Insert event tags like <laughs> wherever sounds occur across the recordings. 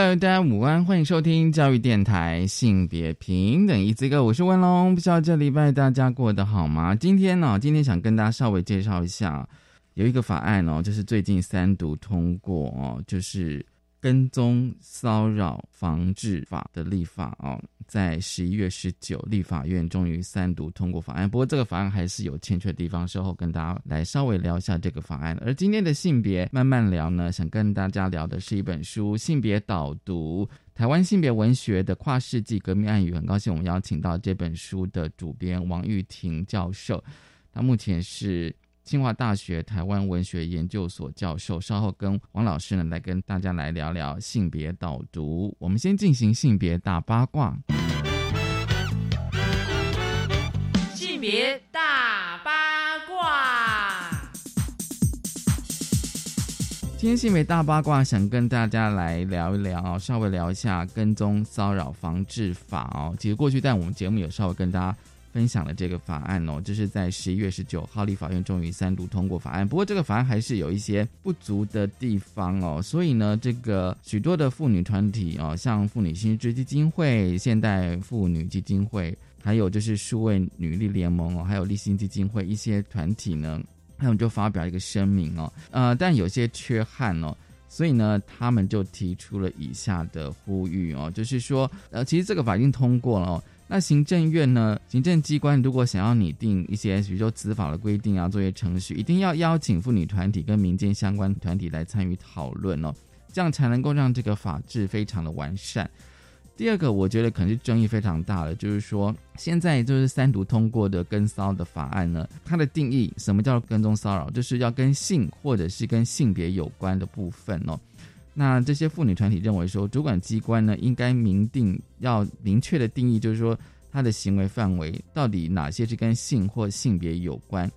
Hello，大家午安，欢迎收听教育电台性别平等一。这个我是文龙。不知道这礼拜大家过得好吗？今天呢，今天想跟大家稍微介绍一下，有一个法案哦，就是最近三读通过哦，就是跟踪骚扰防治法的立法哦，在十一月十九，立法院终于三读通过法案。不过这个法案还是有欠缺的地方，稍后跟大家来稍微聊一下这个法案。而今天的性别慢慢聊呢，想跟大家聊的是一本书《性别导读：台湾性别文学的跨世纪革命暗语》。很高兴我们邀请到这本书的主编王玉婷教授，他目前是。清华大学台湾文学研究所教授，稍后跟王老师呢来跟大家来聊聊性别导读。我们先进行性别大八卦。性别大八卦。今天性别大八卦想跟大家来聊一聊，稍微聊一下跟踪骚扰防治法哦。其实过去在我们节目有稍微跟大家。分享了这个法案哦，这是在十一月十九号，立法院终于三读通过法案。不过这个法案还是有一些不足的地方哦，所以呢，这个许多的妇女团体哦，像妇女新知基金会、现代妇女基金会，还有就是数位女力联盟哦，还有立新基金会一些团体呢，他们就发表一个声明哦，呃，但有些缺憾哦，所以呢，他们就提出了以下的呼吁哦，就是说，呃，其实这个法已经通过了。那行政院呢？行政机关如果想要拟定一些，比如说执法的规定啊，作业程序，一定要邀请妇女团体跟民间相关团体来参与讨论哦，这样才能够让这个法制非常的完善。第二个，我觉得可能是争议非常大的，就是说现在就是三读通过的跟骚的法案呢，它的定义什么叫跟踪骚扰，就是要跟性或者是跟性别有关的部分哦。那这些妇女团体认为说，主管机关呢应该明定要明确的定义，就是说他的行为范围到底哪些是跟性或性别有关。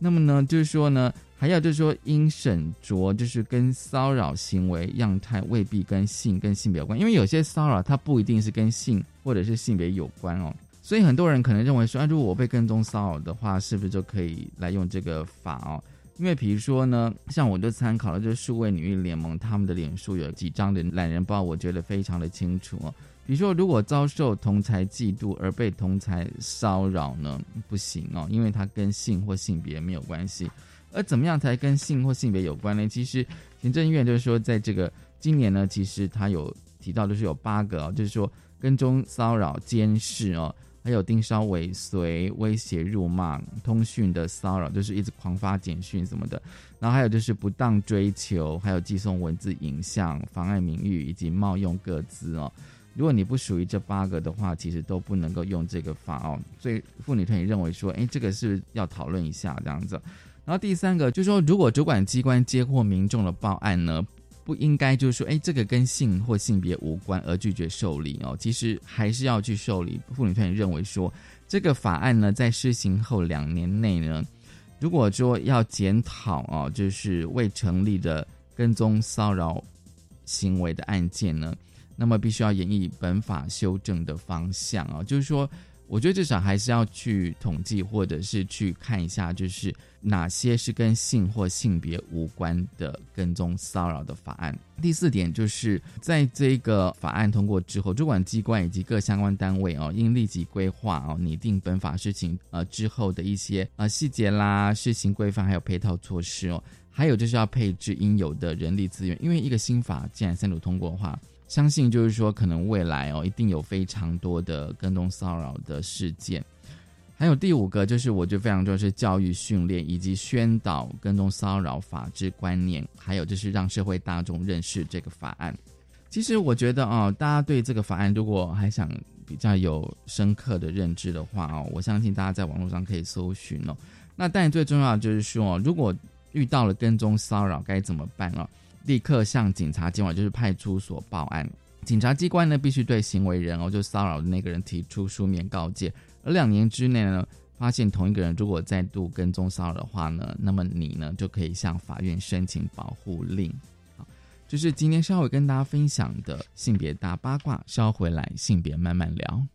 那么呢，就是说呢，还要就是说应审酌，就是跟骚扰行为样态未必跟性跟性别有关，因为有些骚扰它不一定是跟性或者是性别有关哦。所以很多人可能认为说，啊，如果我被跟踪骚扰的话，是不是就可以来用这个法哦？因为比如说呢，像我就参考了就是数位女力联盟他们的脸书有几张的懒人包，我觉得非常的清楚哦。比如说，如果遭受同才嫉妒而被同才骚扰呢，不行哦，因为它跟性或性别没有关系。而怎么样才跟性或性别有关呢？其实行政院就是说，在这个今年呢，其实他有提到，就是有八个哦，就是说跟踪骚扰、监视哦。还有盯梢尾随、威胁、辱骂、通讯的骚扰，就是一直狂发简讯什么的。然后还有就是不当追求，还有寄送文字、影像、妨碍名誉以及冒用各自哦。如果你不属于这八个的话，其实都不能够用这个法哦。所以妇女团也认为说，哎，这个是要讨论一下这样子。然后第三个就是说，如果主管机关接获民众的报案呢？不应该就是说，哎，这个跟性或性别无关而拒绝受理哦。其实还是要去受理。妇女团也认为说，这个法案呢，在施行后两年内呢，如果说要检讨啊，就是未成立的跟踪骚扰行为的案件呢，那么必须要演绎本法修正的方向啊，就是说。我觉得至少还是要去统计，或者是去看一下，就是哪些是跟性或性别无关的跟踪骚扰的法案。第四点就是在这个法案通过之后，主管机关以及各相关单位哦，应立即规划哦，拟定本法事情呃之后的一些呃细节啦、施行规范还有配套措施哦，还有就是要配置应有的人力资源，因为一个新法既然三读通过的话。相信就是说，可能未来哦，一定有非常多的跟踪骚扰的事件。还有第五个，就是我觉得非常重要是教育训练以及宣导跟踪骚扰法治观念，还有就是让社会大众认识这个法案。其实我觉得啊，大家对这个法案如果还想比较有深刻的认知的话哦，我相信大家在网络上可以搜寻哦。那但最重要的就是说，如果遇到了跟踪骚扰该怎么办哦？立刻向警察机关，就是派出所报案。警察机关呢，必须对行为人哦，就骚扰的那个人提出书面告诫，而两年之内呢，发现同一个人如果再度跟踪骚扰的话呢，那么你呢就可以向法院申请保护令。好，就是今天稍微跟大家分享的性别大八卦，稍回来性别慢慢聊。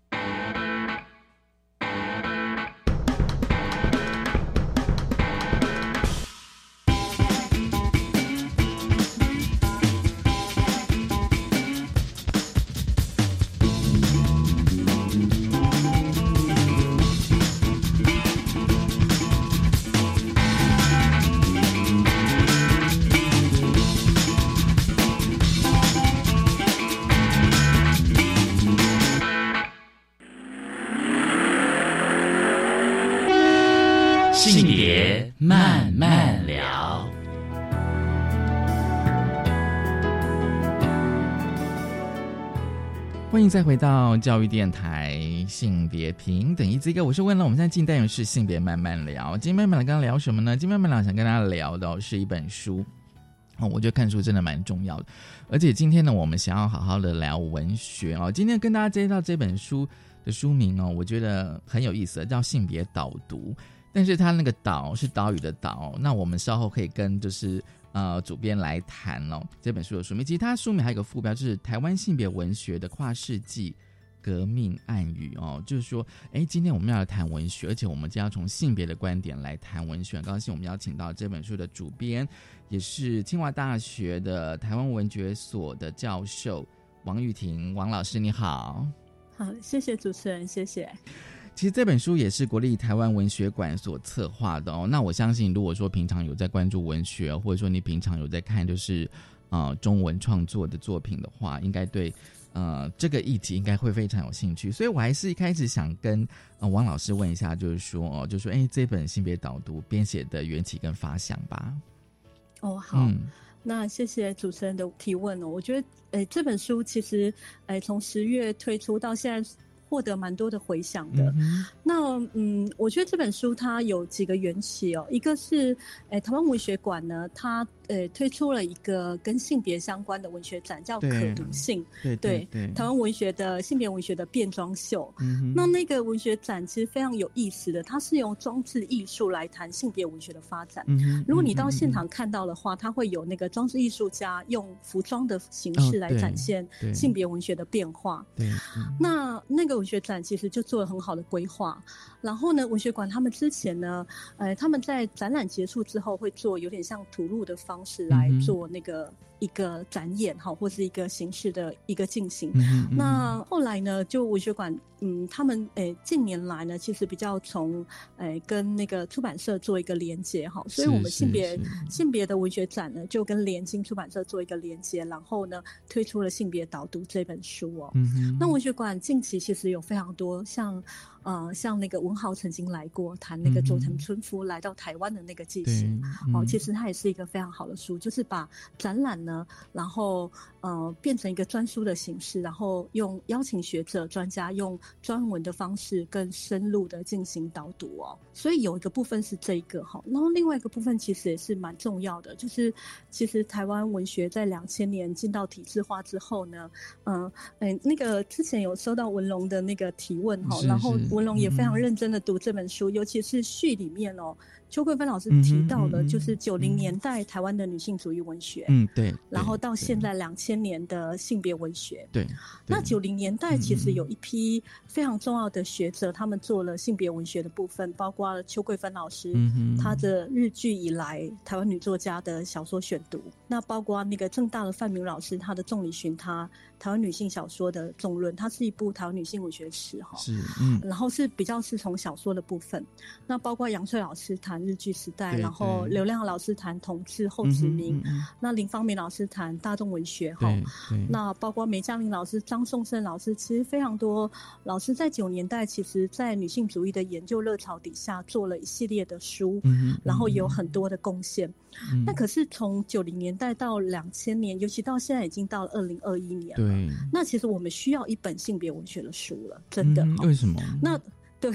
回到教育电台性别平等一这个，我是问了，我们现在进单元是性别慢慢聊。今天慢慢聊，刚刚聊什么呢？今天慢慢聊想跟大家聊的是一本书哦，我觉得看书真的蛮重要的。而且今天呢，我们想要好好的聊文学哦。今天跟大家介绍这本书的书名哦，我觉得很有意思，叫《性别导读》。但是它那个导是岛屿的岛，那我们稍后可以跟就是呃主编来谈哦这本书的书名。其实它书名还有一个副标，就是台湾性别文学的跨世纪革命暗语哦，就是说，哎，今天我们要来谈文学，而且我们将要从性别的观点来谈文学。很高兴我们邀请到这本书的主编，也是清华大学的台湾文学所的教授王玉婷王老师，你好。好，谢谢主持人，谢谢。其实这本书也是国立台湾文学馆所策划的哦。那我相信，如果说平常有在关注文学，或者说你平常有在看就是呃中文创作的作品的话，应该对呃这个议题应该会非常有兴趣。所以我还是一开始想跟呃王老师问一下，就是说哦，就说哎，这本性别导读编写的缘起跟发想吧。哦，好，那谢谢主持人的提问哦。我觉得，诶，这本书其实，诶，从十月推出到现在。获得蛮多的回响的。那嗯，我觉得这本书它有几个缘起哦，一个是诶台湾文学馆呢，它呃推出了一个跟性别相关的文学展，叫可读性。对对对，台湾文学的性别文学的变装秀。那那个文学展其实非常有意思的，它是用装置艺术来谈性别文学的发展。如果你到现场看到的话，它会有那个装置艺术家用服装的形式来展现性别文学的变化。对，那那个。文学展其实就做了很好的规划，然后呢，文学馆他们之前呢，呃，他们在展览结束之后会做有点像吐露的方式来做那个。一个展演哈，或是一个形式的一个进行。那后来呢，就文学馆，嗯，他们诶近年来呢，其实比较从诶跟那个出版社做一个连接哈，所以我们性别性别的文学展呢，就跟联经出版社做一个连接，然后呢推出了性别导读这本书哦。那文学馆近期其实有非常多像。呃，像那个文豪曾经来过谈那个佐藤春夫来到台湾的那个记行，哦，其实他也是一个非常好的书，就是把展览呢，然后呃变成一个专书的形式，然后用邀请学者专家用专文的方式更深入的进行导读哦。所以有一个部分是这一个哈，然后另外一个部分其实也是蛮重要的，就是其实台湾文学在两千年进到体制化之后呢，嗯嗯，那个之前有收到文龙的那个提问哈，然后。文龙也非常认真的读这本书，尤其是序里面哦，邱桂芬老师提到的，就是九零年代台湾的女性主义文学，嗯对，然后到现在两千年的性别文学，对。那九零年代其实有一批非常重要的学者，他们做了性别文学的部分，包括邱桂芬老师，他的日剧以来台湾女作家的小说选读，那包括那个正大的范明老师，他的《众里寻他》。台湾女性小说的总论，它是一部台湾女性文学史哈，是嗯，然后是比较是从小说的部分，那包括杨翠老师谈日剧时代，然后刘亮老师谈同志后殖民，那林芳明老师谈大众文学哈，那包括梅嘉玲老师、张颂胜老师，其实非常多老师在九年代，其实在女性主义的研究热潮底下做了一系列的书，然后有很多的贡献。那可是从九零年代到两千年，尤其到现在已经到了二零二一年。对，那其实我们需要一本性别文学的书了，真的。为什么？那对，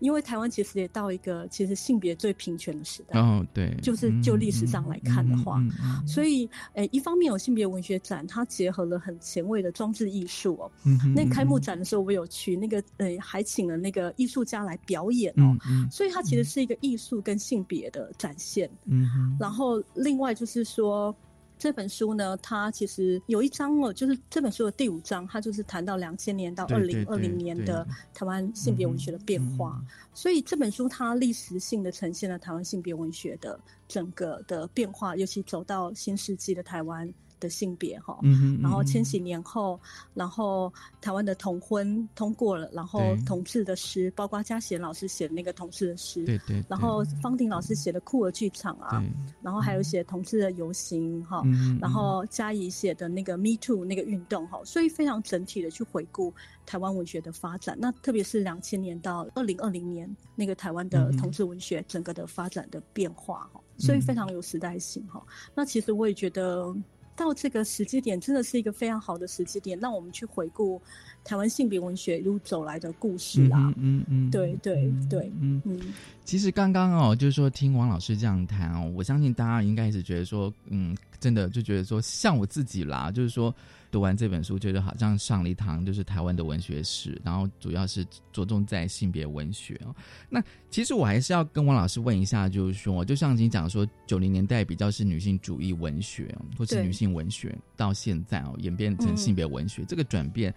因为台湾其实也到一个其实性别最平权的时代。哦，对，就是就历史上来看的话，所以诶，一方面有性别文学展，它结合了很前卫的装置艺术哦。那开幕展的时候我有去，那个诶还请了那个艺术家来表演哦。所以它其实是一个艺术跟性别的展现。嗯，然后另外就是说。这本书呢，它其实有一章哦，就是这本书的第五章，它就是谈到两千年到二零二零年的台湾性别文学的变化。所以这本书它历史性的呈现了台湾性别文学的整个的变化，尤其走到新世纪的台湾。的性别哈，然后千禧年后，然后台湾的同婚通过了，然后同志的诗，包括嘉贤老师写的那个同志的诗，对对，然后方婷老师写的酷儿剧场啊，然后还有写同志的游行哈，然后嘉怡写的那个 Me Too 那个运动哈，所以非常整体的去回顾台湾文学的发展，那特别是两千年到二零二零年那个台湾的同志文学整个的发展的变化哈，所以非常有时代性哈。那其实我也觉得。到这个时机点，真的是一个非常好的时机点，让我们去回顾台湾性别文学一路走来的故事啊！嗯嗯，对对对，嗯嗯。其实刚刚哦，就是说听王老师这样谈哦，我相信大家应该是觉得说，嗯，真的就觉得说，像我自己啦，就是说。读完这本书，觉得好像上了一堂就是台湾的文学史，然后主要是着重在性别文学哦。那其实我还是要跟王老师问一下，就是说，就像你讲说，九零年代比较是女性主义文学，或是女性文学，到现在哦演变成性别文学，这个转变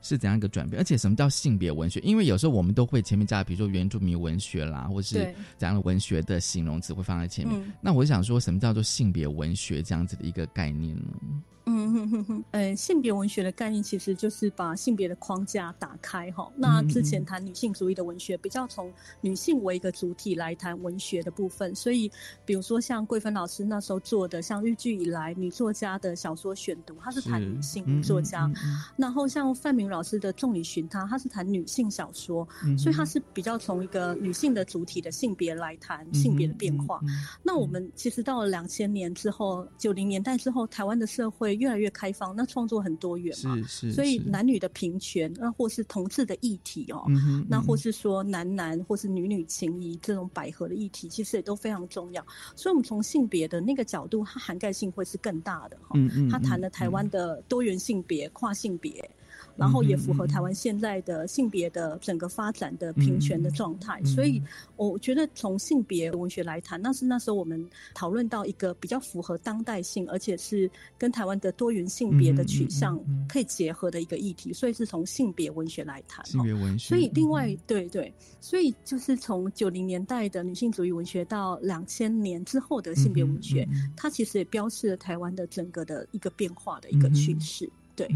是怎样一个转变？而且什么叫性别文学？因为有时候我们都会前面加，比如说原住民文学啦，或是怎样的文学的形容词会放在前面。那我想说，什么叫做性别文学这样子的一个概念呢？嗯哼哼哼，呃，性别文学的概念其实就是把性别的框架打开哈。那之前谈女性主义的文学，比较从女性为一个主体来谈文学的部分。所以，比如说像桂芬老师那时候做的，像日剧以来女作家的小说选读，她是谈女性作家。然后像范明老师的《众里寻他》，他是谈女性小说，所以他是比较从一个女性的主体的性别来谈性别的变化。那我们其实到了两千年之后，九零年代之后，台湾的社会。越来越开放，那创作很多元嘛，是是，所以男女的平权，那或是同志的议题哦，那或是说男男或是女女情谊这种百合的议题，其实也都非常重要。所以，我们从性别的那个角度，它涵盖性会是更大的哈。嗯嗯，他谈了台湾的多元性别、跨性别。然后也符合台湾现在的性别的整个发展的平权的状态，所以我觉得从性别文学来谈，那是那时候我们讨论到一个比较符合当代性，而且是跟台湾的多元性别的取向可以结合的一个议题，所以是从性别文学来谈。性别文学。所以另外，对对，所以就是从九零年代的女性主义文学到两千年之后的性别文学，它其实也标示了台湾的整个的一个变化的一个趋势。对。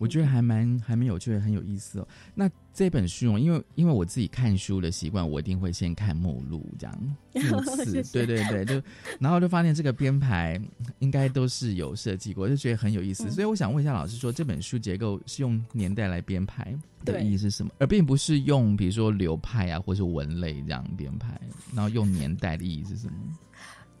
我觉得还蛮还蛮有趣，很有意思哦。那这本书哦，因为因为我自己看书的习惯，我一定会先看目录，这样 <laughs> <laughs> 目次，对对对，就 <laughs> 然后就发现这个编排应该都是有设计过，就觉得很有意思。所以我想问一下老师，说这本书结构是用年代来编排的意义是什么？而并不是用比如说流派啊，或是文类这样编排，然后用年代的意义是什么？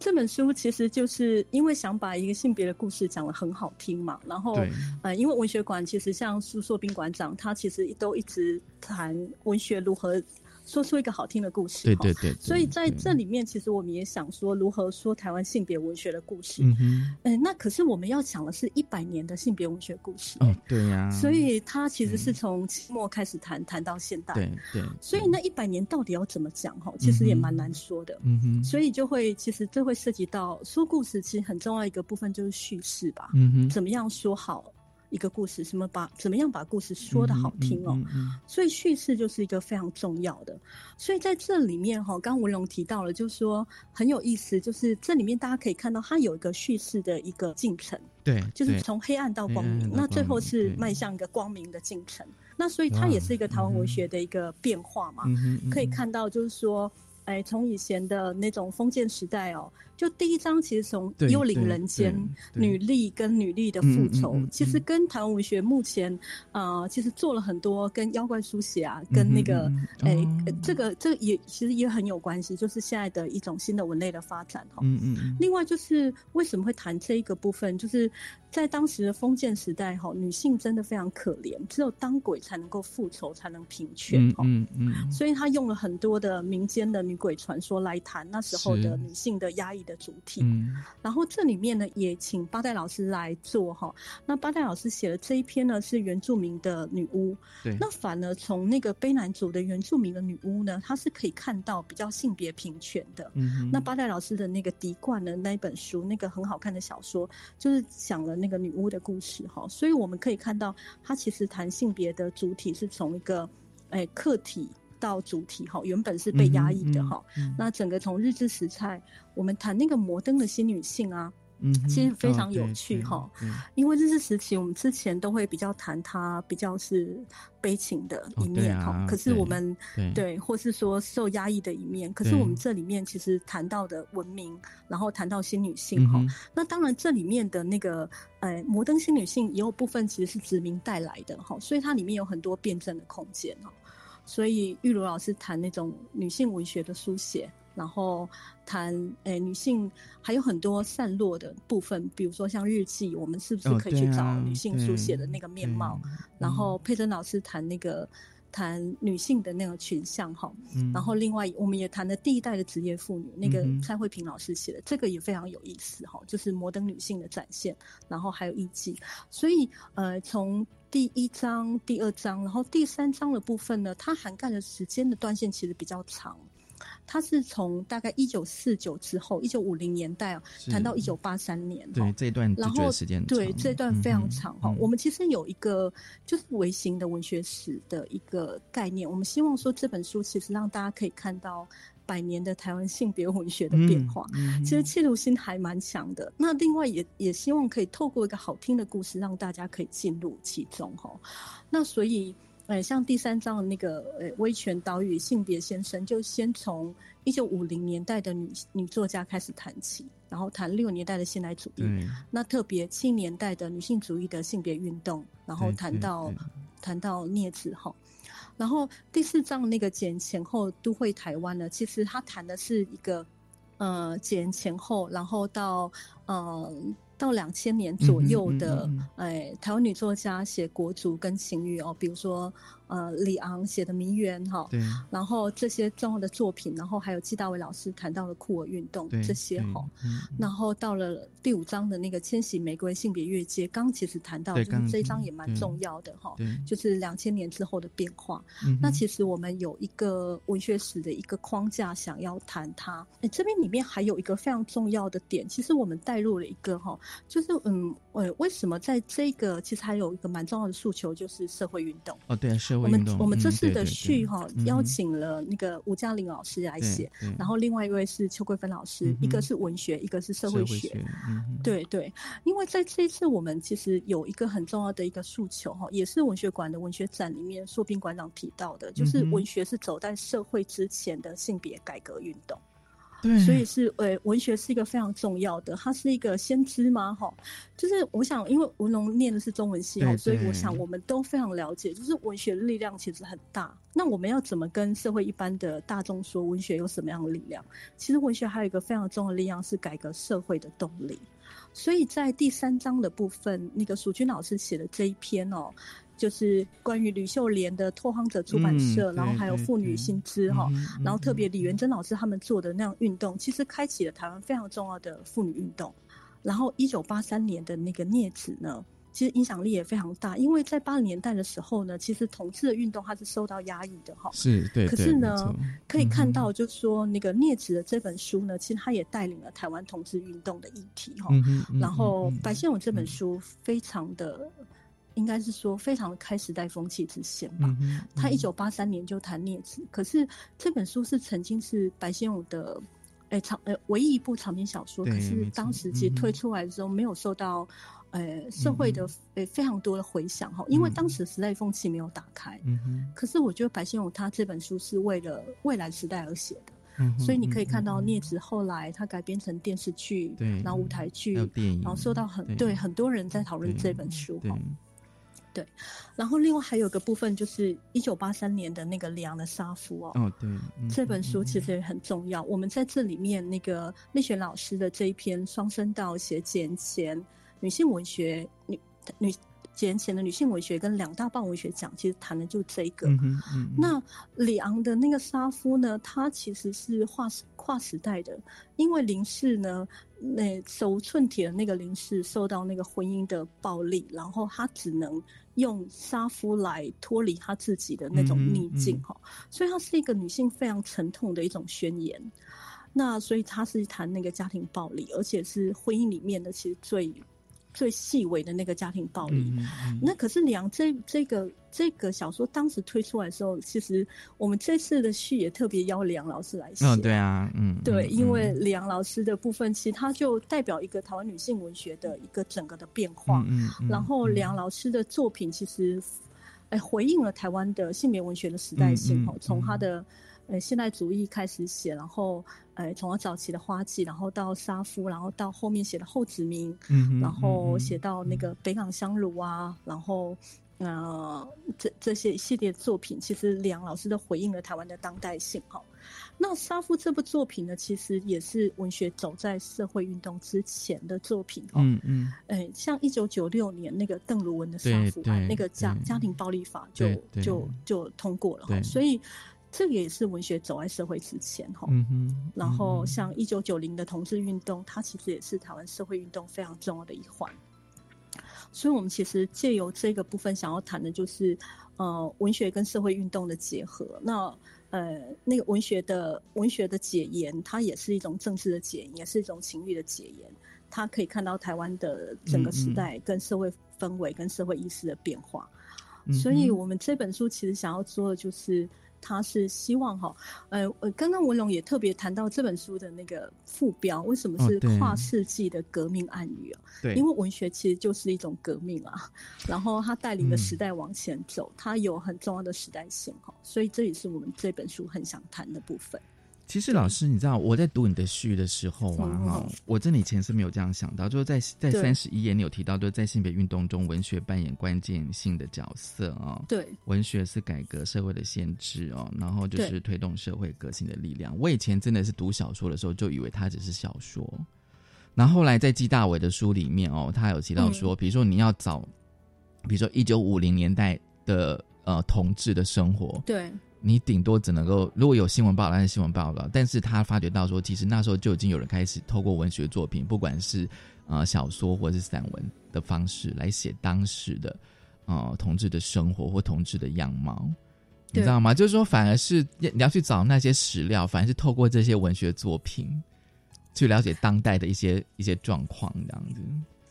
这本书其实就是因为想把一个性别的故事讲得很好听嘛，然后呃，因为文学馆其实像苏硕斌馆长，他其实都一直谈文学如何。说出一个好听的故事，对对对。所以在这里面，其实我们也想说，如何说台湾性别文学的故事。嗯哼。嗯，那可是我们要讲的是一百年的性别文学故事。哦，对呀。所以它其实是从清末开始谈，谈到现代。对对。所以那一百年到底要怎么讲？哈，其实也蛮难说的。嗯哼。所以就会，其实这会涉及到说故事，其实很重要一个部分就是叙事吧。嗯哼。怎么样说好？一个故事，什么把怎么样把故事说的好听哦？所以叙事就是一个非常重要的。所以在这里面哈，刚文龙提到了，就是说很有意思，就是这里面大家可以看到，它有一个叙事的一个进程，对，就是从黑暗到光明，那最后是迈向一个光明的进程。那所以它也是一个台湾文学的一个变化嘛，可以看到就是说。哎，从以前的那种封建时代哦，就第一章其实从幽灵人间女力跟女力的复仇，嗯嗯其实跟台湾文学目前呃，其实做了很多跟妖怪书写啊，跟那个哎这个这个也其实也很有关系，就是现在的一种新的文类的发展哈。嗯嗯嗯，另外就是为什么会谈这一个部分，就是在当时的封建时代哈，女性真的非常可怜，只有当鬼才能够复仇，才能平权。嗯嗯，所以他用了很多的民间的女鬼传说来谈那时候的女性的压抑的主体。嗯然后这里面呢，也请八代老师来做哈。那八代老师写的这一篇呢，是原住民的女巫。对，那反而从那个卑南族的原住民的女巫呢，她是可以看到比较性别平权的。嗯哼那八代老师的那个《滴冠》的那一本书，那个很好看的小说，就是讲了那个女巫的故事哈。所以我们可以看到，他其实谈性别的主体是从一个哎客体到主体哈，原本是被压抑的哈。嗯。那整个从日治时代，我们谈那个摩登的新女性啊，嗯，其实非常哦有趣哈。对因为日治时期，我们之前都会比较谈她比较是悲情的一面哈、啊可是我们对。对，或是说受压抑的一面，可是我们这里面其实谈到的文明，然后谈到新女性哈、嗯那当然这里面的那个呃摩登新女性也有部分其实是殖民带来的哈，所以它里面有很多辩证的空间哈。所以玉茹老师谈那种女性文学的书写，然后谈诶、女性还有很多散落的部分，比如说像日记，我们是不是哦可以去找女性书写的那个面貌？对然后佩珍老师谈那个谈女性的那个群像哈，嗯然后另外我们也谈了第一代的职业妇女，那个蔡慧平老师写的，这个也非常有意思哈，就是摩登女性的展现，然后还有艺伎，所以呃从。第一章、第二章，然后第三章的部分呢，它涵盖的时间的断线其实比较长，它是从大概一九四九之后，一九五零年代啊，是谈到一九八三年。哈。对这一段然后时间对这段非常长。哈、嗯我们其实有一个就是微型的文学史的一个概念，我们希望说这本书其实让大家可以看到百年的台湾性别文学的变化。嗯嗯其实企图心还蛮强的。那另外也也希望可以透过一个好听的故事，让大家可以进入其中哈。那所以，呃，像第三章的那个呃威权岛屿性别先生，就先从一九五零年代的女女作家开始谈起，然后谈六年代的现代主义，那特别七年代的女性主义的性别运动，然后谈到对谈到镊子哈。然后第四章那个简前后都会台湾呢，其实他谈的是一个呃简前后，然后到呃到两千年左右的嗯嗯嗯哎、台湾女作家写国族跟情欲哦，比如说呃李昂写的《迷园》哈，对然后这些重要的作品，然后还有季大伟老师谈到了酷儿运动这些对哈。嗯然后到了第五章的那个千禧玫瑰性别越界，刚刚其实谈到，就是这一章也蛮重要的哈，对，就是两千年之后的变化。嗯那其实我们有一个文学史的一个框架，想要谈它。哎这边里面还有一个非常重要的点，其实我们带入了一个哈，就是嗯，呃，为什么在这个其实还有一个蛮重要的诉求，就是社会运动。哦对社会运动，我们这嗯对对次的序对哈、嗯邀请了那个吴嘉玲老师来写，然后另外一位是邱桂芬老师，嗯一个是文学，一个是社会学。对对，因为在这一次我们其实有一个很重要的一个诉求哈，也是文学馆的文学展里面硕斌馆长提到的，就是文学是走在社会之前的性别改革运动。对，所以是呃，文学是一个非常重要的，它是一个先知吗？哈，就是我想，因为文龙念的是中文系哈，所以我想我们都非常了解，就是文学的力量其实很大。那我们要怎么跟社会一般的大众说文学有什么样的力量？其实文学还有一个非常重要的力量是改革社会的动力。所以在第三章的部分，那个蜀军老师写的这一篇哦，就是关于吕秀莲的拓荒者出版社，嗯然后还有妇女对新知哈，然后特别嗯李元珍老师他们做的那样运动，其实开启了台湾非常重要的妇女运动。然后一九八三年的那个镊子呢，其实影响力也非常大，因为在八零年代的时候呢，其实同志的运动它是受到压抑的哈。是对，可是呢可以看嗯到，就是说那个镊子的这本书呢，其实它也带领了台湾同志运动的议题哈。嗯嗯然后白先勇这本书非常的，应该是说非常的开时代风气之先吧。他一九八三年就谈孽子，可是这本书是曾经是白先勇的，诶长呃唯一一部长篇小说，可是当时其实推出来的时候没有受到呃社会的嗯呃非常多的回响哈，因为嗯当时时代风气没有打开。嗯哼可是我觉得白先勇他这本书是为了未来时代而写的，所以你可以看到《孽子》后来他改编成电视剧，对，然后舞台剧，然后受到很对很多人在讨论这本书哈。对，然后另外还有个部分就是一九八三年的那个《里昂的杀夫》哦，哦对，这本书其实也很重要。我们在这里面那个丽雪老师的这一篇双声道写简前女性文学女女。几年前的女性文学跟两大半文学奖，其实谈的就这个。那里昂的那个沙夫呢？他其实是跨跨时代的，因为林氏呢，那手无寸铁的那个林氏受到那个婚姻的暴力，然后他只能用沙夫来脱离他自己的那种逆境哈。所以，他是一个女性非常沉痛的一种宣言。那所以，他是谈那个家庭暴力，而且是婚姻里面的其实最。最细微的那个家庭暴力，那可是梁这这个这个小说当时推出来的时候，其实我们这次的序也特别邀梁老师来写。嗯，对啊，嗯，对，因为梁老师的部分，其实他就代表一个台湾女性文学的一个整个的变化。嗯，然后梁老师的作品其实，哎，回应了台湾的性别文学的时代性哦，从他的。呃，现代主义开始写，然后，呃，从早期的花季，然后到沙夫，然后到后面写的后殖民，嗯，然后写到那个北港香炉啊，然后，呃，这这些系列作品，其实梁老师都回应了台湾的当代性哈。那沙夫这部作品呢，其实也是文学走在社会运动之前的作品哦。嗯嗯。哎，像一九九六年那个邓如文的沙夫案，那个家家庭暴力法就就就通过了哈，所以。这个也是文学走在社会之前哈，然后像一九九零的同志运动，它其实也是台湾社会运动非常重要的一环。所以，我们其实借由这个部分想要谈的就是，呃，文学跟社会运动的结合。那呃，那个文学的文学的解言，它也是一种政治的解言，也是一种情欲的解言。它可以看到台湾的整个时代跟社会氛围跟社会意识的变化。所以我们这本书其实想要做的就是。他是希望哈，呃呃，刚刚文龙也特别谈到这本书的那个副标，为什么是跨世纪的革命暗语啊？对，因为文学其实就是一种革命啊，<laughs> 然后它带领的时代往前走，它有很重要的时代性哈，所以这也是我们这本书很想谈的部分。其实老师，你知道我在读你的序的时候啊，哈，我真的以前是没有这样想到，就是在在三十一页你有提到，就是在性别运动中，文学扮演关键性的角色啊。对，文学是改革社会的先知哦，然后就是推动社会革新的力量。我以前真的是读小说的时候，就以为它只是小说，然后后来在季大伟的书里面哦，他有提到说，比如说你要找，比如说一九五零年代的呃同志的生活，对。你顶多只能够，如果有新闻报道，那是新闻报道。但是他发觉到说，其实那时候就已经有人开始透过文学作品，不管是呃小说或者是散文的方式来写当时的呃同志的生活或同志的样貌，你知道吗？就是说，反而是你要去找那些史料，反而是透过这些文学作品去了解当代的一些一些状况，这样子。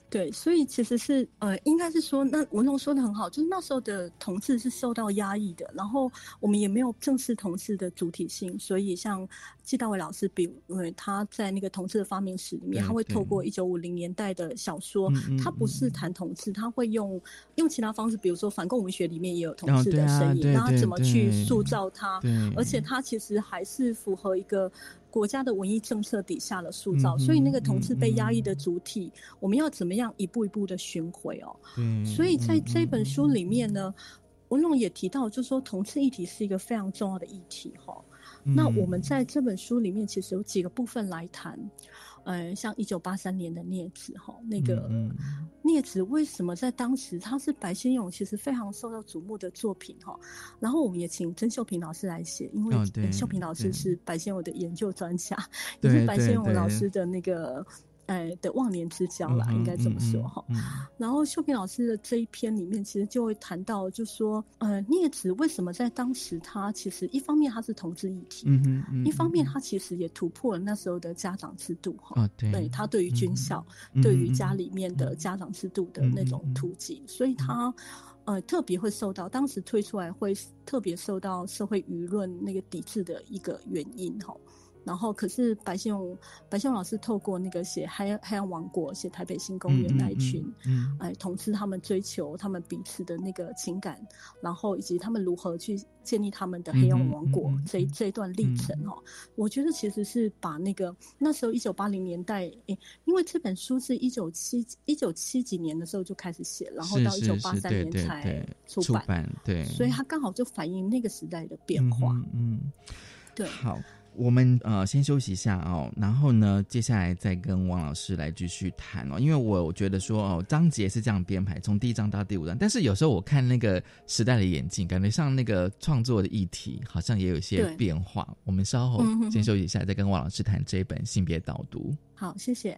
对，所以其实是呃，应该是说，那文龙说的很好，就是那时候的同志是受到压抑的，然后我们也没有正式同志的主体性，所以像季大伟老师，比因为他在那个同志的发明史里面，他会透过一九五零年代的小说，他不是谈同志，他会用用其他方式，比如说反共文学里面也有同志的声音，那他怎么去塑造他？而且他其实还是符合一个。国家的文艺政策底下的塑造，所以那个同志被压抑的主体，我们要怎么样一步一步的寻回哦？嗯，所以在这本书里面呢，文龙也提到，就说同志议题是一个非常重要的议题哈。那我们在这本书里面其实有几个部分来谈。呃，像一九八三年的镊子哈，那个镊子为什么在当时他是白先勇其实非常受到瞩目的作品哈，然后我们也请曾秀平老师来写，因为秀平老师是白先勇的研究专家，也是白先勇老师的那个。哎的忘年之交啦，应该这么说哈。然后秀萍老师的这一篇里面，其实就会谈到，就说呃，镊子为什么在当时他其实一方面他是同志议题，嗯一方面他其实也突破了那时候的家长制度哈。对，他对于军校，对于家里面的家长制度的那种突击，所以他呃特别会受到当时推出来会特别受到社会舆论那个抵制的一个原因哈。然后可是白先勇白先勇老师透过那个写《黑黑暗王国》写台北新公园那一群，嗯，哎，同志他们追求他们彼此的那个情感，然后以及他们如何去建立他们的黑暗王国这这一段历程哦，我觉得其实是把那个那时候一九八零年代，哎，因为这本书是一九七一九七几年的时候就开始写，然后到一九八三年才出版，对，所以它刚好就反映那个时代的变化，嗯，对，好。我们呃先休息一下哦，然后呢，接下来再跟王老师来继续谈哦。因为我觉得说哦，章节是这样编排，从第一章到第五章，但是有时候我看那个时代的眼镜，感觉像那个创作的议题好像也有一些变化。我们稍后先休息一下，再跟王老师谈这一本性别导读。好，谢谢。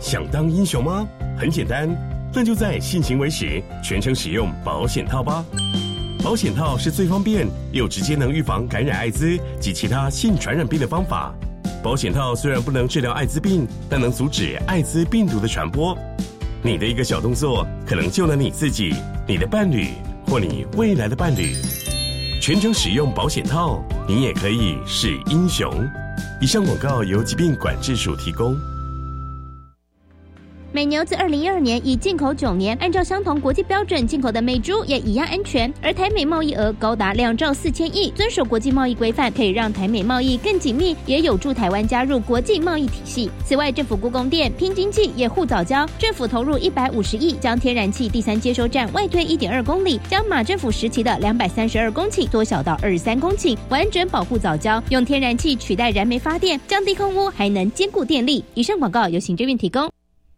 想当英雄吗？很简单，那就在性行为时全程使用保险套吧。保险套是最方便又直接能预防感染艾滋及其他性传染病的方法。保险套虽然不能治疗艾滋病，但能阻止艾滋病毒的传播。你的一个小动作，可能救了你自己、你的伴侣或你未来的伴侣。全程使用保险套，你也可以是英雄。以上广告由疾病管制署提供。美牛自二零一二年已进口九年，按照相同国际标准进口的美猪也一样安全。而台美贸易额高达两兆四千亿，遵守国际贸易规范，可以让台美贸易更紧密，也有助台湾加入国际贸易体系。此外，政府故宫店、拼经济也护早交，政府投入一百五十亿，将天然气第三接收站外推一点二公里，将马政府时期的两百三十二公顷缩小到二十三公顷，完整保护早交，用天然气取代燃煤发电，降低空污，还能兼顾电力。以上广告由行政院提供。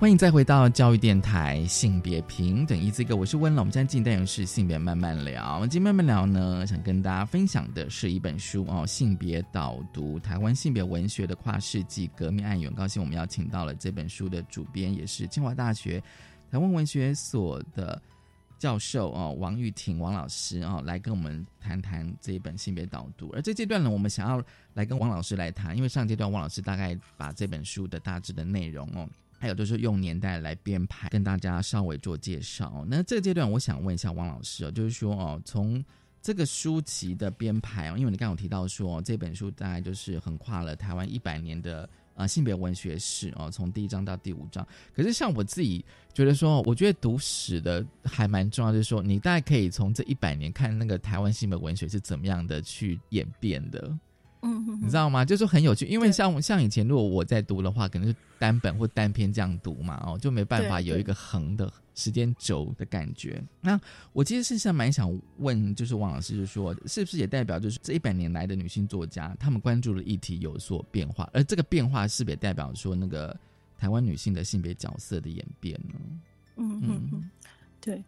欢迎再回到教育电台性别平等一这个，我是温龙。我们现在进单元是性别慢慢聊。今天慢慢聊呢，想跟大家分享的是一本书哦，性别导读台湾性别文学的跨世纪革命案源。高兴我们邀请到了这本书的主编，也是清华大学台湾文学所的。教授哦，王玉婷王老师哦，来跟我们谈谈这一本性别导读。而这阶段呢，我们想要来跟王老师来谈，因为上阶段王老师大概把这本书的大致的内容哦，还有就是用年代来编排，跟大家稍微做介绍。那这个阶段，我想问一下王老师哦，就是说哦，从这个书籍的编排哦，因为你刚刚有提到说这本书大概就是横跨了台湾一百年的。啊，性别文学史哦，从第一章到第五章。可是像我自己觉得说，我觉得读史的还蛮重要，就是说你大概可以从这一百年看那个台湾性别文学是怎么样的去演变的。嗯，你知道吗？就是很有趣，因为像像以前，如果我在读的话，可能是单本或单篇这样读嘛，哦，就没办法有一个横的时间轴的感觉。那我其实是想蛮想问，就是王老师，就是说，是不是也代表就是这一百年来的女性作家，她们关注的议题有所变化，而这个变化是不是也代表说那个台湾女性的性别角色的演变呢？嗯嗯嗯，对。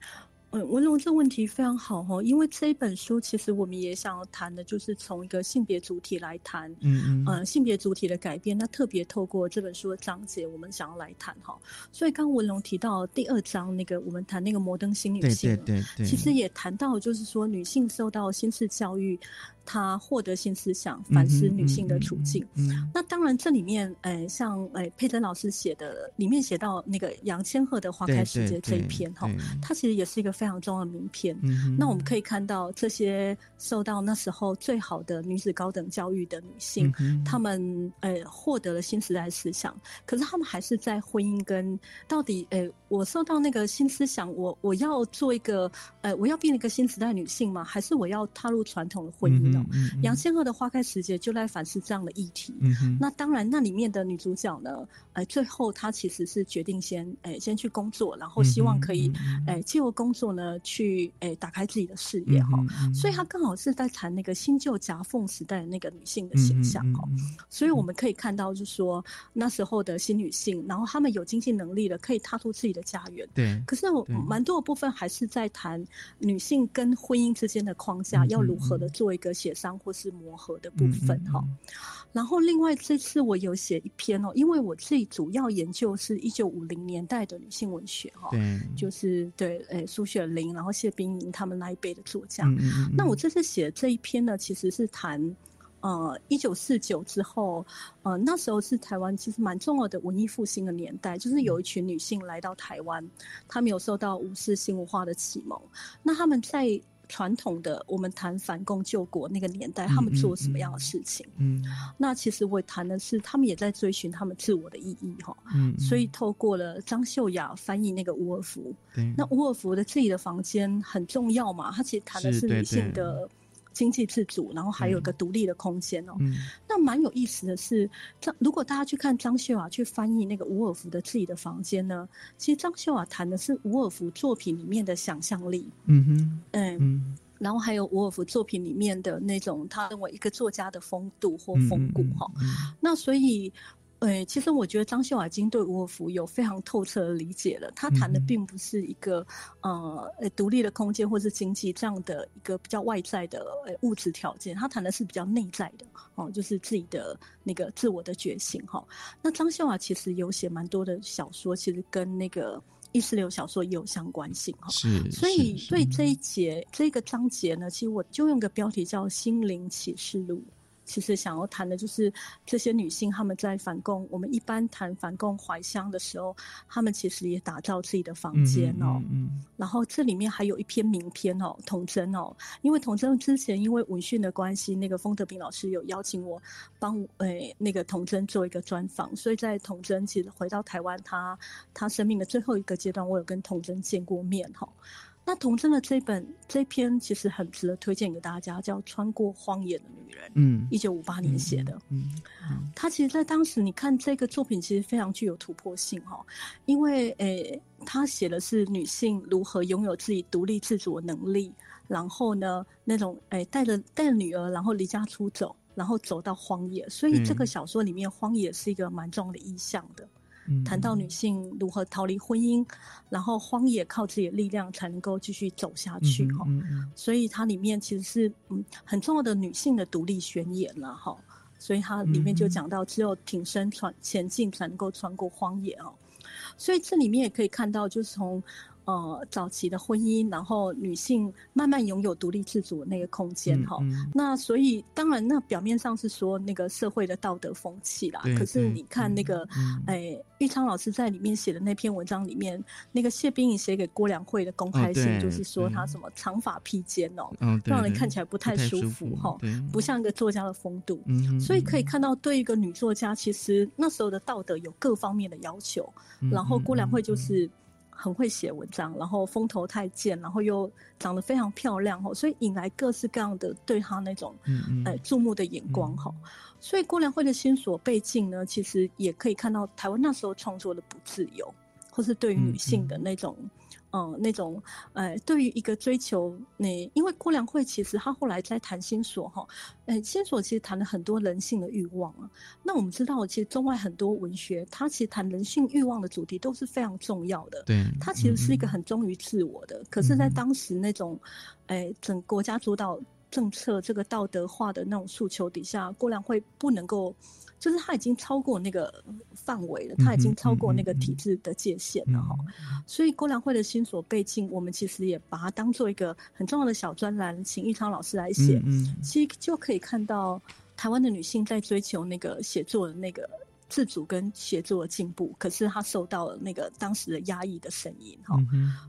嗯，文龙这问题非常好哈，因为这一本书其实我们也想要谈的，就是从一个性别主体来谈，嗯嗯，呃，性别主体的改变。那特别透过这本书的章节，我们想要来谈哈。所以刚文龙提到第二章那个，我们谈那个摩登新女性，对对对对，其实也谈到就是说女性受到新式教育。他获得新思想，反思女性的处境。那当然，这里面，呃，像，呃，佩珍老师写的，里面写到那个杨千鹤的《花开时节》这一篇，哈，它其实也是一个非常重要的名篇。那我们可以看到，这些受到那时候最好的女子高等教育的女性，她们，呃，获得了新时代思想，可是她们还是在婚姻跟到底，呃，我受到那个新思想，我我要做一个，呃，我要变一个新时代女性吗？还是我要踏入传统的婚姻？杨千鹤的《花开时节》就在反思这样的议题。那当然，那里面的女主角呢，呃，最后她其实是决定先，诶，先去工作，然后希望可以，诶，借由工作呢，去，诶，打开自己的事业哈。所以她刚好是在谈那个新旧夹缝时代的那个女性的形象哈。所以我们可以看到，就是说那时候的新女性，然后她们有经济能力了，可以踏出自己的家园。对。可是我蛮多的部分还是在谈女性跟婚姻之间的框架，要如何的做一个。协商或是磨合的部分哈，然后另外这次我有写一篇哦，因为我自己主要研究是一九五零年代的女性文学哈，对，就是对，诶，苏雪玲，然后谢冰莹他们那一辈的作家。那我这次写这一篇呢，其实是谈呃一九四九之后，呃那时候是台湾其实蛮重要的文艺复兴的年代，就是有一群女性来到台湾，她们有受到五四新文化的启蒙，那她们在。传统的我们谈反共救国那个年代，他们做什么样的事情？嗯，那其实我谈的是，他们也在追寻他们自我的意义哈。嗯，所以透过了张秀雅翻译那个伍尔夫，那伍尔夫的自己的房间很重要嘛？他其实谈的是女性的。经济自主，然后还有个独立的空间哦。那蛮有意思的是，张如果大家去看张秀雅去翻译那个伍尔夫的自己的房间呢，其实张秀雅谈的是伍尔夫作品里面的想象力。嗯哼，嗯，然后还有伍尔夫作品里面的那种他认为一个作家的风度或风骨哈。那所以。对，其实我觉得张秀华已经对沃夫有非常透彻的理解了。他谈的并不是一个呃独立的空间或是经济这样的一个比较外在的物质条件，他谈的是比较内在的哦，就是自己的那个自我的觉醒哈。那张秀华其实有写蛮多的小说，其实跟那个意识流小说也有相关性哈。是，所以对这一节这个章节呢，其实我就用个标题叫《心灵启示录》。其实想要谈的就是这些女性，她们在反共。我们一般谈反共怀乡的时候，她们其实也打造自己的房间哦。嗯。然后这里面还有一篇名篇哦，童真哦。因为童真之前因为文讯的关系，那个封德斌老师有邀请我帮诶那个童真做一个专访，所以在童真其实回到台湾，他他生命的最后一个阶段，我有跟童真见过面哈。那童真的这本这篇其实很值得推荐给大家，叫《穿过荒野的女人》。嗯，一九五八年写的。嗯，他其实，在当时你看这个作品，其实非常具有突破性哈，因为诶，他写的是女性如何拥有自己独立自主的能力，然后呢，那种诶带着带着女儿，然后离家出走，然后走到荒野，所以这个小说里面，荒野是一个蛮重要的意象的。谈到女性如何逃离婚姻，然后荒野靠自己的力量才能够继续走下去哈，所以它里面其实是嗯很重要的女性的独立宣言了哈，所以它里面就讲到只有挺身穿前进才能够穿过荒野哦，所以这里面也可以看到就是从。呃，早期的婚姻，然后女性慢慢拥有独立自主的那个空间哈。那所以当然，那表面上是说那个社会的道德风气啦。可是你看那个，哎，玉昌老师在里面写的那篇文章里面，那个谢冰颖写给郭良慧的公开信，就是说他什么长发披肩哦，让人看起来不太舒服哈，不像一个作家的风度。所以可以看到，对一个女作家，其实那时候的道德有各方面的要求。然后郭良慧就是。很会写文章，然后风头太健，然后又长得非常漂亮哈，所以引来各式各样的对他那种呃注目的眼光哈。所以郭良慧的心所被禁呢，其实也可以看到台湾那时候创作的不自由，或是对于女性的那种嗯，那种，呃，对于一个追求，你因为郭良慧其实他后来在谈心所哈，呃，心所其实谈了很多人性的欲望啊。那我们知道，其实中外很多文学，它其实谈人性欲望的主题都是非常重要的。对，它其实是一个很忠于自我的。可是，在当时那种，哎，整国家主导政策这个道德化的那种诉求底下，郭良慧不能够。就是他已经超过那个范围了，他已经超过那个体制的界限了哈。所以郭良慧的新所背景，我们其实也把它当做一个很重要的小专栏，请玉昌老师来写。其实就可以看到台湾的女性在追求那个写作的那个。自主跟协作的进步，可是他受到了那个当时的压抑的声音哈，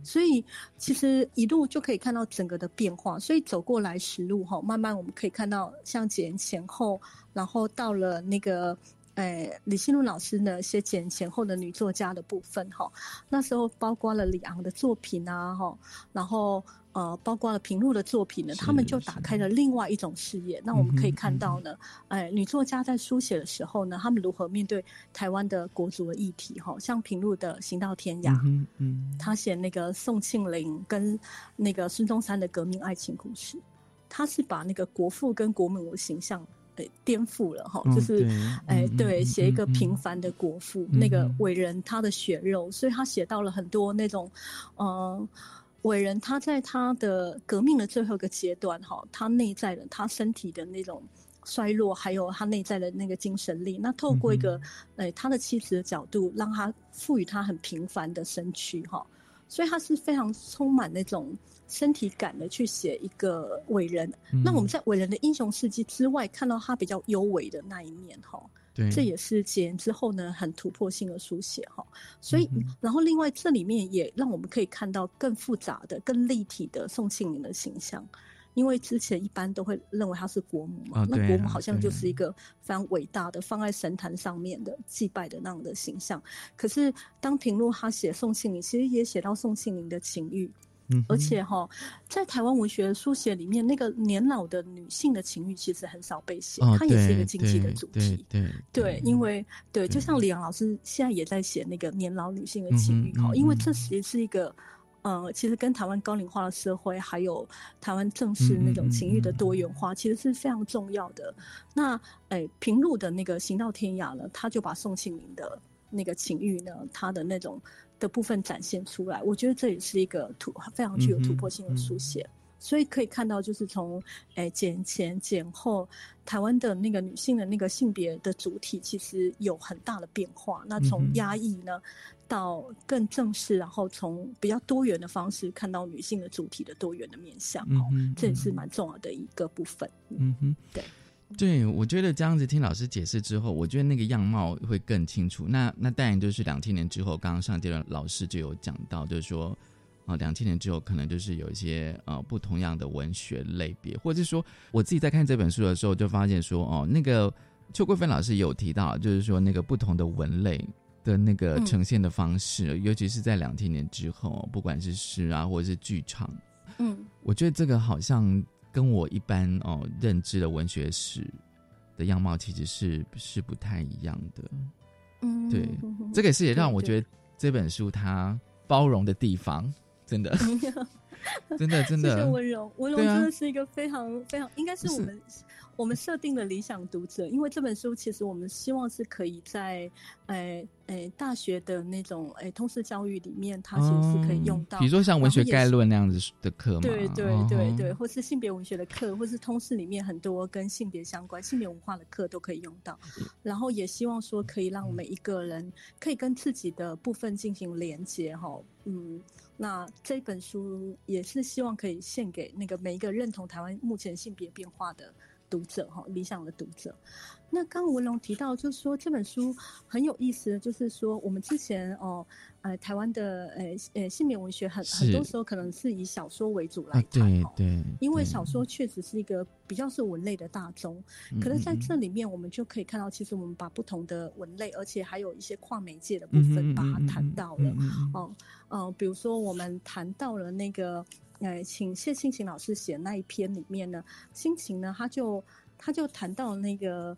所以其实一路就可以看到整个的变化，所以走过来实路哈，慢慢我们可以看到像简前后，然后到了那个。诶，李新路老师呢写简前后的女作家的部分哈，那时候包括了李昂的作品啊哈，然后呃包括了平路的作品呢，他们就打开了另外一种视野。那我们可以看到呢，哎，女作家在书写的时候呢，他们如何面对台湾的国族的议题哈，像平路的《行到天涯》，嗯嗯，他写那个宋庆龄跟那个孙中山的革命爱情故事，他是把那个国父跟国母的形象。对，颠覆了哈，就是哎，对，写一个平凡的国父，那个伟人他的血肉，所以他写到了很多那种，嗯，伟人他在他的革命的最后一个阶段哈，他内在的他身体的那种衰落，还有他内在的那个精神力，那透过一个哎他的妻子的角度，让他赋予他很平凡的身躯哈，所以他是非常充满那种。身体感的去写一个伟人，那我们在伟人的英雄事迹之外，看到他比较优美的那一面哈，对，这也是解严之后呢很突破性的书写哈。所以，然后另外这里面也让我们可以看到更复杂的、更立体的宋庆龄的形象，因为之前一般都会认为他是国母嘛，那国母好像就是一个非常伟大的放在神坛上面的祭拜的那样的形象。可是当平路他写宋庆龄，其实也写到宋庆龄的情欲。而且哈，在台湾文学书写里面，那个年老的女性的情欲其实很少被写，它也是一个禁忌的主题。对对，因为对，就像李阳老师现在也在写那个年老女性的情欲哈，因为这其实是一个呃，其实跟台湾高龄化的社会，还有台湾正式那种情欲的多元化，其实是非常重要的。那诶，平路的那个行到天涯呢，他就把宋庆龄的那个情欲呢，他的那种。的部分展现出来，我觉得这也是一个突非常具有突破性的书写，所以可以看到，就是从诶减前减后，台湾的那个女性的那个性别的主体其实有很大的变化。那从压抑呢，到更正式，然后从比较多元的方式看到女性的主体的多元的面向，哦，这也是蛮重要的一个部分。嗯哼，对。对，我觉得这样子听老师解释之后，我觉得那个样貌会更清楚。那那当然就是两千年之后，刚刚上阶段老师就有讲到，就是说，啊，两千年之后可能就是有一些呃不同样的文学类别，或者是说，我自己在看这本书的时候就发现说，哦，那个邱桂芬老师有提到，就是说那个不同的文类的那个呈现的方式，尤其是在两千年之后，不管是诗啊或者是剧场，嗯，我觉得这个好像。跟我一般哦认知的文学史的样貌其实是是不太一样的，嗯，对，这个是也让我觉得这本书它包容的地方，真的，<laughs> <laughs> 真的真的温柔，温柔真的是一个非常非常应该是我们。我们设定的理想读者，因为这本书其实我们希望是可以在，诶诶大学的那种诶通识教育里面，它其实是可以用到。比如说像文学概论那样子的课嘛，对对对对，或是性别文学的课，或是通识里面很多跟性别相关、性别文化的课都可以用到。然后也希望说可以让每一个人可以跟自己的部分进行连接哈。嗯，那这本书也是希望可以献给那个每一个认同台湾目前性别变化的。读者哈，理想的读者。那刚文龙提到，就是说这本书很有意思，就是说我们之前哦，呃，台湾的呃呃性别文学很很多时候可能是以小说为主来谈哦，对，因为小说确实是一个比较是文类的大宗。可能在这里面，我们就可以看到，其实我们把不同的文类，而且还有一些跨媒介的部分，把它谈到了哦，呃，比如说我们谈到了那个。呃，请谢心情老师写那一篇里面呢，心情呢，他就他就谈到那个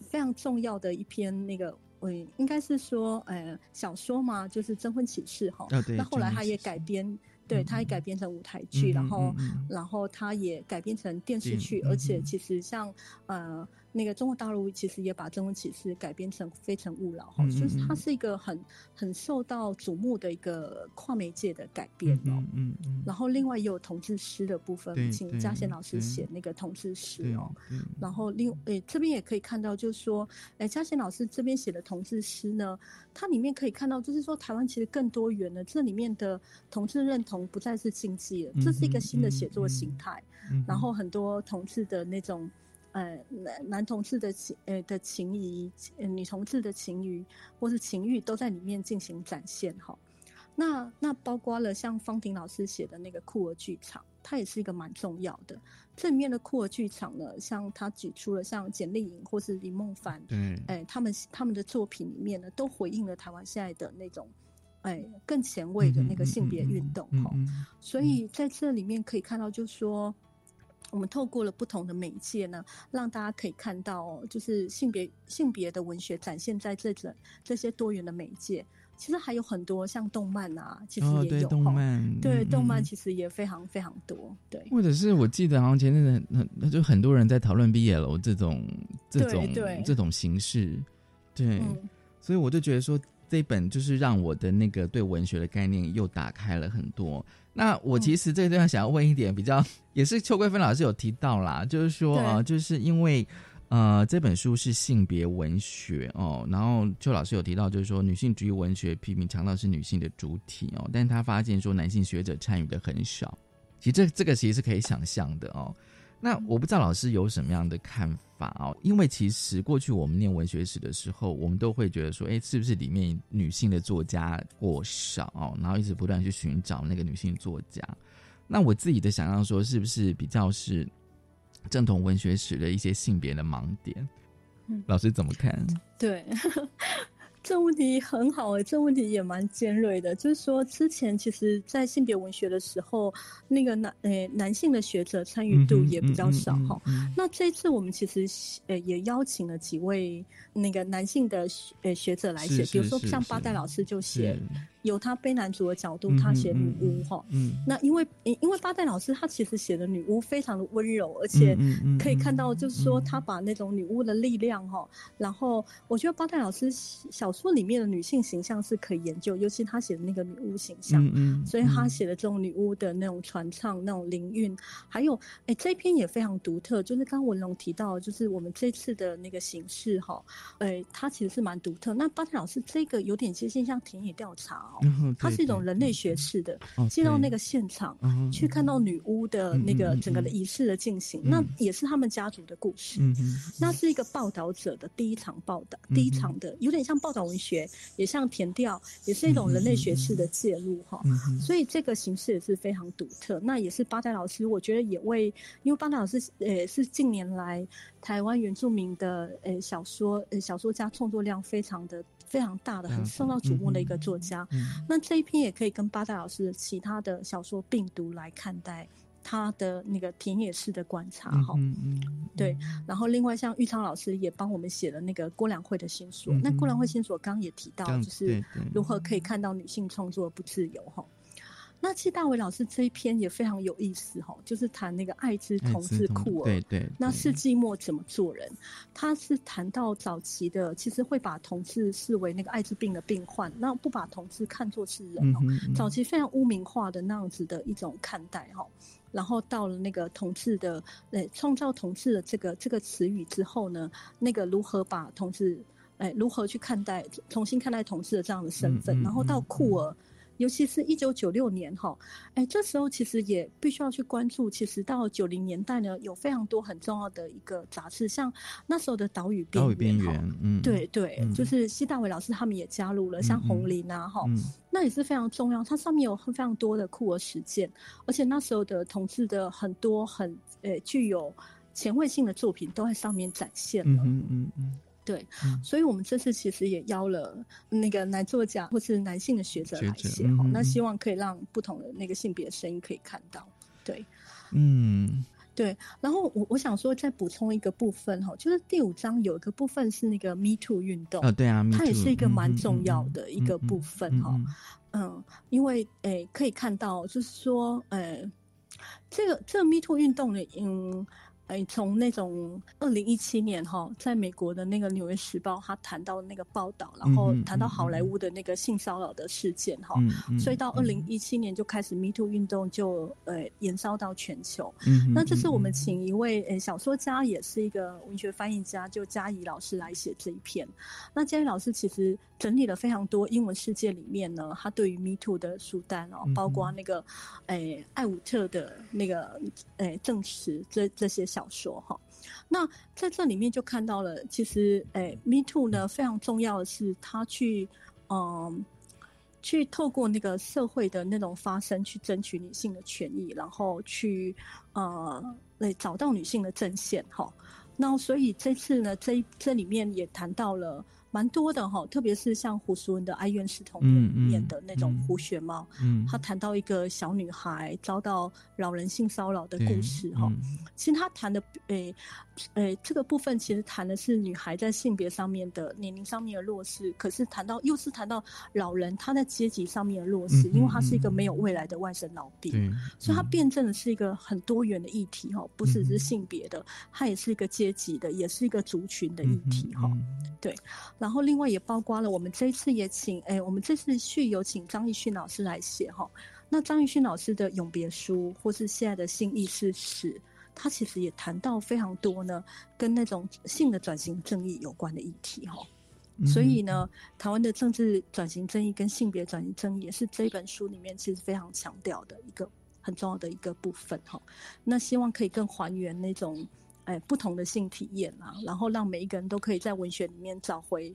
非常重要的一篇那个我应该是说，呃，小说嘛，就是《征婚启事》哈。哦，对。那后来他也改编。对，他也改编成舞台剧，然后，然后他也改编成电视剧，而且其实像呃那个中国大陆其实也把《征婚启事》改编成《非诚勿扰》哈，就是它是一个很很受到瞩目的一个跨媒介的改编哦。嗯嗯。然后另外也有同志诗的部分，请嘉贤老师写那个同志诗哦。然后另诶这边也可以看到，就是说，诶嘉贤老师这边写的同志诗呢，它里面可以看到，就是说台湾其实更多元了，这里面的同志认同。不再是禁忌了，这是一个新的写作形态。然后很多同志的那种，呃，男男同志的情，呃的情谊，女同志的情谊或是情欲，都在里面进行展现。哈，那那包括了像方婷老师写的那个酷儿剧场，它也是一个蛮重要的。这里面的酷儿剧场呢，像他举出了像简丽颖或是林梦凡，嗯，哎，他们他们的作品里面呢，都回应了台湾现在的那种。哎，更前卫的那个性别运动哈，所以在这里面可以看到，就是说，我们透过了不同的媒介呢，让大家可以看到，就是性别性别的文学展现在这种这些多元的媒介。其实还有很多像动漫啊，其实也有动漫，对动漫其实也非常非常多。对，或者是我记得好像前阵子很那就很多人在讨论 BL 这种这种这种形式，对，所以我就觉得说。这本就是让我的那个对文学的概念又打开了很多。那我其实这个地方想要问一点，比较也是邱桂芬老师有提到啦，就是说啊，就是因为呃这本书是性别文学哦，然后邱老师有提到，就是说女性主义文学批评强调是女性的主体哦，但是他发现说男性学者参与的很少。其实这这个其实是可以想象的哦。那我不知道老师有什么样的看法哦，因为其实过去我们念文学史的时候，我们都会觉得说，哎，是不是里面女性的作家过少，然后一直不断去寻找那个女性作家。那我自己的想象说，是不是比较是正统文学史的一些性别的盲点？老师怎么看？对。<laughs> 这问题很好诶，这问题也蛮尖锐的。就是说，之前其实，在性别文学的时候，那个男诶男性的学者参与度也比较少哈。那这次我们其实呃也邀请了几位那个男性的呃学者来写，比如说像巴代老师就写。有他悲男主的角度，他写女巫哈。嗯，那因为因为八代老师他其实写的女巫非常的温柔，而且可以看到就是说他把那种女巫的力量哈。然后我觉得八代老师小说里面的女性形象是可以研究，尤其他写的那个女巫形象。嗯所以他写的这种女巫的那种传唱、那种灵韵，还有哎这篇也非常独特，就是刚文龙提到，就是我们这次的那个形式哈，哎它其实是蛮独特。那八代老师这个有点接近像田野调查。它是一种人类学式的，进到那个现场去看到女巫的那个整个的仪式的进行，那也是他们家族的故事。那是一个报道者的第一场报道，第一场的有点像报道文学，也像填调，也是一种人类学式的介入哈。所以这个形式也是非常独特。那也是巴代老师，我觉得也为，因为巴代老师呃是近年来台湾原住民的呃小说呃小说家创作量非常的。非常大的、很受到瞩目的一个作家。那这一篇也可以跟八代老师其他的小说《病毒》来看待他的那个田野式的观察哈。对，然后另外像玉昌老师也帮我们写了那个郭良慧的新书。那郭良慧新书刚刚也提到，就是如何可以看到女性创作不自由哈。那其实大伟老师这一篇也非常有意思哈，就是谈那个艾滋同志酷儿，对对。那世纪末怎么做人？他是谈到早期的，其实会把同志视为那个艾滋病的病患，那不把同志看作是人哦。早期非常污名化的那样子的一种看待哈，然后到了那个同志的，呃，创造同志的这个这个词语之后呢，那个如何把同志，哎，如何去看待，重新看待同志的这样的身份，然后到酷儿。尤其是一九九六年哈，哎，这时候其实也必须要去关注。其实到九零年代呢，有非常多很重要的一个杂志，像那时候的《岛屿边缘》哈，嗯，对对，就是西大伟老师他们也加入了，像《红林》啊哈，那也是非常重要。它上面有非常多的酷儿实践，而且那时候的同志的很多很呃具有前卫性的作品都在上面展现了。嗯嗯嗯。对，所以我们这次其实也邀了那个男作家或是男性的学者来写哈，那希望可以让不同的那个性别声音可以看到。对，嗯，对，然后我我想说再补充一个部分哈，就是第五章有一个部分是那个 Me Too 运动，哦，对啊，它也是一个蛮重要的一个部分哈，嗯，因为诶可以看到就是说，诶，这个这个 Me Too 运动呢，嗯。哎，从那种二零一七年哈，在美国的那个《纽约时报》，他谈到那个报道，然后谈到好莱坞的那个性骚扰的事件哈，所以到二零一七年就开始 Me Too 运动就呃延烧到全球。那这是我们请一位呃小说家，也是一个文学翻译家，就嘉怡老师来写这一篇。那嘉怡老师其实整理了非常多英文世界里面呢，他对于 Me Too 的书单哦，包括那个诶艾伍特的那个诶证实这这些。小说哈，那在这里面就看到了，其实诶，Me Too 呢非常重要的是，他去嗯，去透过那个社会的那种发声，去争取女性的权益，然后去呃，来找到女性的阵线哈。那所以这次呢，这这里面也谈到了。蛮多的哈，特别是像胡淑文的《哀怨是童年》里面的那种胡雪猫，他谈到一个小女孩遭到老人性骚扰的故事哈。其实他谈的诶诶这个部分，其实谈的是女孩在性别上面的年龄上面的弱势，可是谈到又是谈到老人他在阶级上面的弱势，因为他是一个没有未来的外省老兵，所以他辩证的是一个很多元的议题哈，不只是性别的，它也是一个阶级的，也是一个族群的议题哈。对。然后，另外也包括了我们这一次也请，哎，我们这次去有请张艺勋老师来写哈。那张艺勋老师的永别书，或是现在的性意识史，他其实也谈到非常多呢，跟那种性的转型正义有关的议题哈。所以呢，台湾的政治转型正义跟性别转型正义，也是这本书里面其实非常强调的一个很重要的一个部分哈。那希望可以更还原那种。哎，不同的性体验啊，然后让每一个人都可以在文学里面找回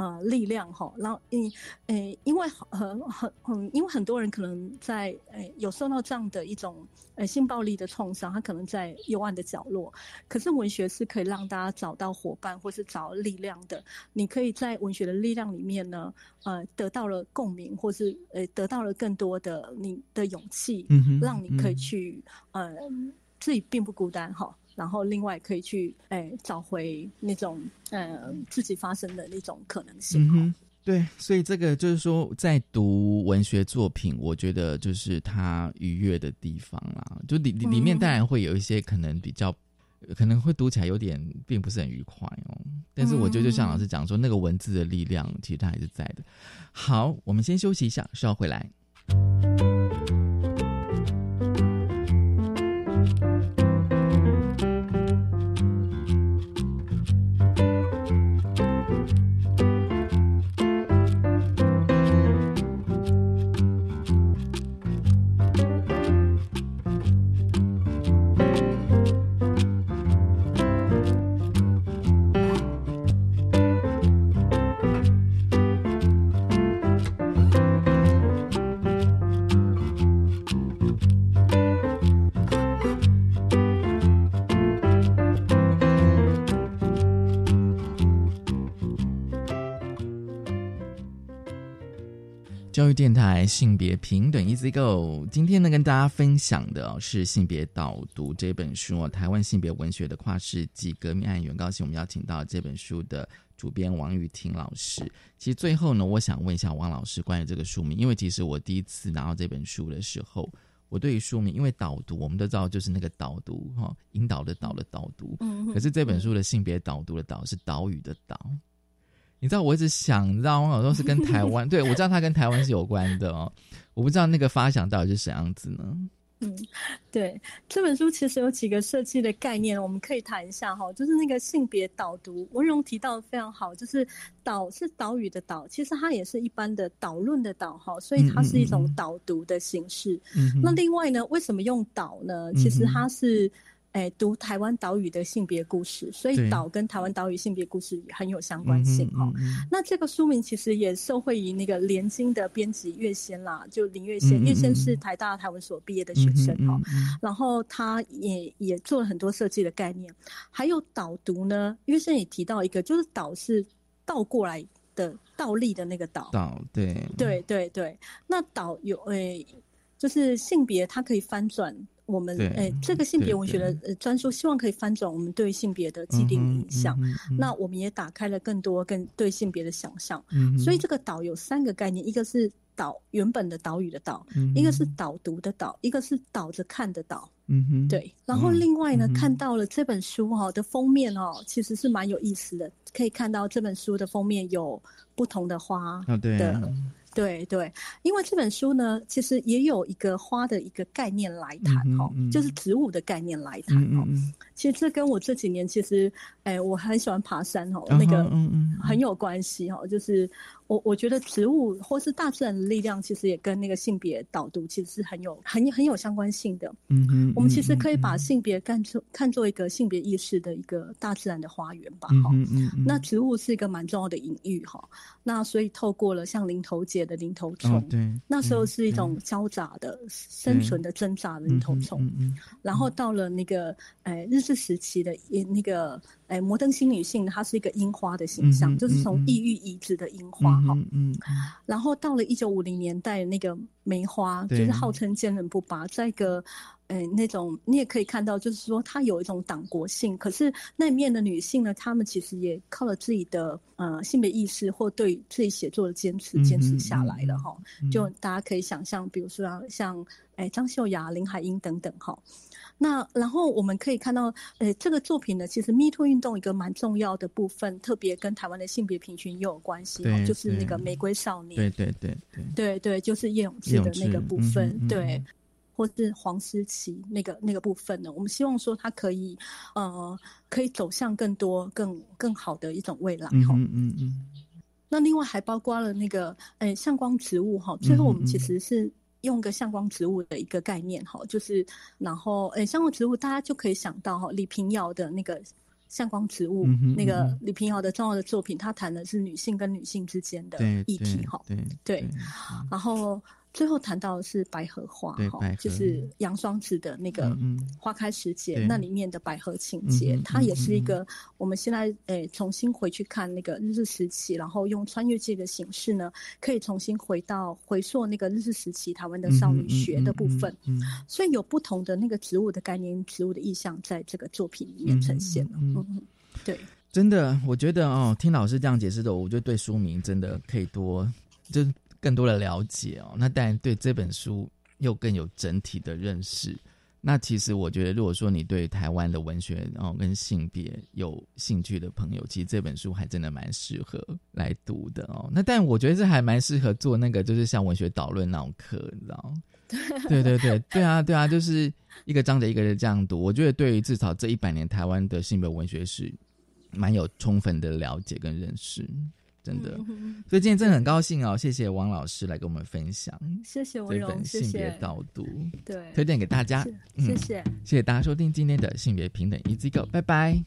呃力量哈。然后，嗯，诶，因为很很很，因为很多人可能在诶有受到这样的一种呃性暴力的创伤，他可能在幽暗的角落。可是文学是可以让大家找到伙伴或是找力量的。你可以在文学的力量里面呢，呃，得到了共鸣，或是呃得到了更多的你的勇气，嗯让你可以去呃自己并不孤单哈。然后，另外可以去诶找回那种呃自己发生的那种可能性。嗯对，所以这个就是说，在读文学作品，我觉得就是它愉悦的地方啦。就里里面当然会有一些可能比较，可能会读起来有点并不是很愉快哦。但是我觉得，就像老师讲说，那个文字的力量其实它还是在的。好，我们先休息一下，稍后回来。育电台性别平等 Easy Go，今天呢跟大家分享的是《性别导读》这本书哦，台湾性别文学的跨世纪革命案源。高兴我们邀请到这本书的主编王玉婷老师。其实最后呢，我想问一下王老师关于这个书名，因为其实我第一次拿到这本书的时候，我对于书名，因为导读我们都知道就是那个导读哈，引导的导的导读，可是这本书的性别导读的导是岛屿的岛。你知道我一直想，你知道王老师是跟台湾，对我知道他跟台湾是有关的哦。我不知道那个发想到底是什么样子呢？嗯，对，这本书其实有几个设计的概念，我们可以谈一下哈。就是那个性别导读，文荣提到的非常好，就是岛是岛屿的岛，其实它也是一般的导论的导哈，所以它是一种导读的形式。那另外呢，为什么用岛呢？其实它是。哎，读台湾岛屿的性别故事，所以岛跟台湾岛屿性别故事很有相关性哦。那这个书名其实也受惠于那个联经的编辑月仙啦，就林月仙，月仙是台大台湾所毕业的学生哈。然后他也也做了很多设计的概念，还有导读呢，月仙也提到一个，就是岛是倒过来的倒立的那个岛。岛对对对对，那岛有诶，就是性别它可以翻转。我们对诶这个性别文学的专书，希望可以翻转我们对性别的既定印象。那我们也打开了更多更对性别的想象。嗯所以这个岛有三个概念，一个是岛原本的岛屿的岛，嗯一个是导读的岛，一个是倒着看的岛。嗯哼，对，然后嗯另外呢，嗯看到了这本书哈、的封面哦，其实是蛮有意思的，可以看到这本书的封面有不同的花啊对的，对对，因为这本书呢，其实也有一个花的一个概念来谈哦、嗯嗯就是植物的概念来谈哦、其实这跟我这几年其实，哎，我很喜欢爬山哦、嗯那个嗯嗯。很有关系哦、就是我我觉得植物或是大自然的力量，其实也跟那个性别导读其实是很有很很有相关性的。嗯哼，我们其实嗯可以把性别看作看作一个性别意识的一个大自然的花园吧，嗯嗯嗯，那植物是一个蛮重要的隐喻哈，那所以透过了像零头节的零头虫，哦对，那时候嗯是一种交杂的生存的挣扎的零头虫，嗯嗯然后到了那个哎日治时期的那个哎摩登新女性，她是一个樱花的形象，嗯就是从嗯嗯异域移植的樱花哈、嗯嗯嗯。然后到了一九五零年代，那个梅花就是号称坚韧不拔，再一个呃那种你也可以看到，就是说它有一种党国性。可是那里面的女性呢，她们其实也靠了自己的呃性别意识或对自己写作的坚持，坚持下来了哈。嗯就大家可以想象，比如说像像哎张秀雅、林海音等等哈。那然后我们可以看到，呃，这个作品呢，其实 Me Too 运动一个蛮重要的部分，特别跟台湾的性别平权也有关系哦，就是那个玫瑰少年。对对对对，对对，就是叶永志的那个部分，对，或是黄思琪那个那个部分呢，我们希望说他可以呃可以走向更多更更好的一种未来哈。嗯嗯嗯嗯，那另外还包括了那个诶向光植物哈，最后我们其实是。用个向光植物的一个概念哈，就是然后诶向光植物大家就可以想到哈李平遥的那个向光植物，那个李平遥的重要的作品，他谈的是女性跟女性之间的对议题哈。对对，然后最后谈到的是百合花哈就是杨双子的那个花开时节对。那里面的百合情节嗯，它也是一嗯个我们现在诶重新回去看那个日治时期，然后用穿越剧的形式呢，可以重新回到回溯那个日治时期台湾的少女学的部分，所以有不同的那个植物的概念、植物的意象在这个作品里面呈现了。嗯。嗯嗯。嗯，对。真的，我觉得哦，听老师这样解释的，我就对书名真的可以多，就是更多的了解哦。那当然对这本书又更有整体的认识。那其实我觉得，如果说你对台湾的文学哦跟性别有兴趣的朋友，其实这本书还真的蛮适合来读的哦。那但我觉得这还蛮适合做那个，就是像文学导论那种课，你知道吗？<laughs> 对对对对啊对啊，就是一个章节一个人这样读。我觉得对于至少这一百年台湾的性别文学史，蛮有充分的了解跟认识，真的。嗯所以今天真的很高兴哦，谢谢王老师来跟我们分享谢谢这本性别。导读，对，推荐给大家谢谢。谢谢大家收听今天的性别平等 Easy Go，拜拜。